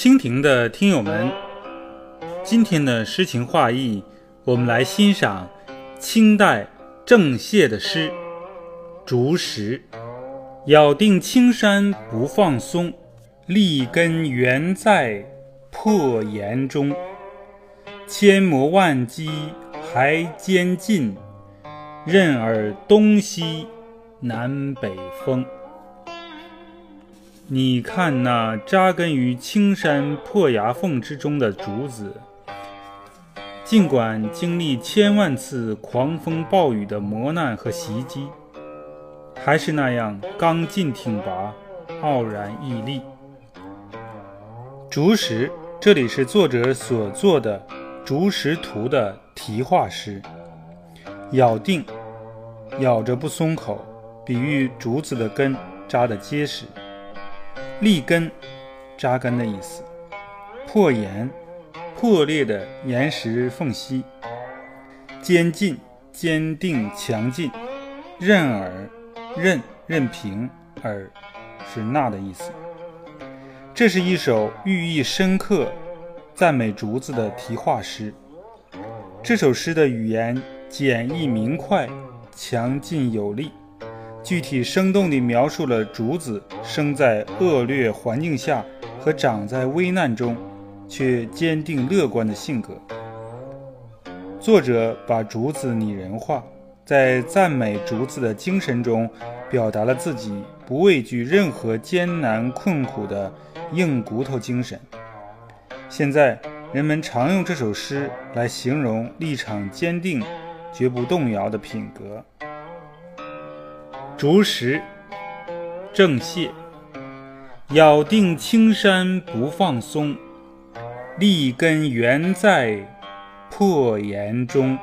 蜻蜓的听友们，今天的诗情画意，我们来欣赏清代郑燮的诗《竹石》。咬定青山不放松，立根原在破岩中。千磨万击还坚劲，任尔东西南北风。你看那扎根于青山破崖缝之中的竹子，尽管经历千万次狂风暴雨的磨难和袭击，还是那样刚劲挺拔、傲然屹立。竹石，这里是作者所作的《竹石图》的题画诗。咬定，咬着不松口，比喻竹子的根扎得结实。立根，扎根的意思。破岩，破裂的岩石缝隙。坚劲，坚定强劲。任尔，任任凭，尔是那的意思。这是一首寓意深刻、赞美竹子的题画诗。这首诗的语言简易明快，强劲有力。具体生动地描述了竹子生在恶劣环境下和长在危难中，却坚定乐观的性格。作者把竹子拟人化，在赞美竹子的精神中，表达了自己不畏惧任何艰难困苦的硬骨头精神。现在人们常用这首诗来形容立场坚定、绝不动摇的品格。竹石，郑燮。咬定青山不放松，立根原在破岩中。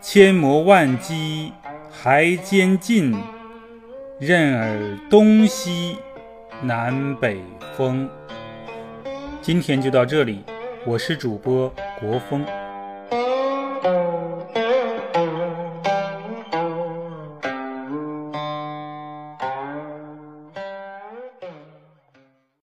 千磨万击还坚劲，任尔东西南北风。今天就到这里，我是主播国风。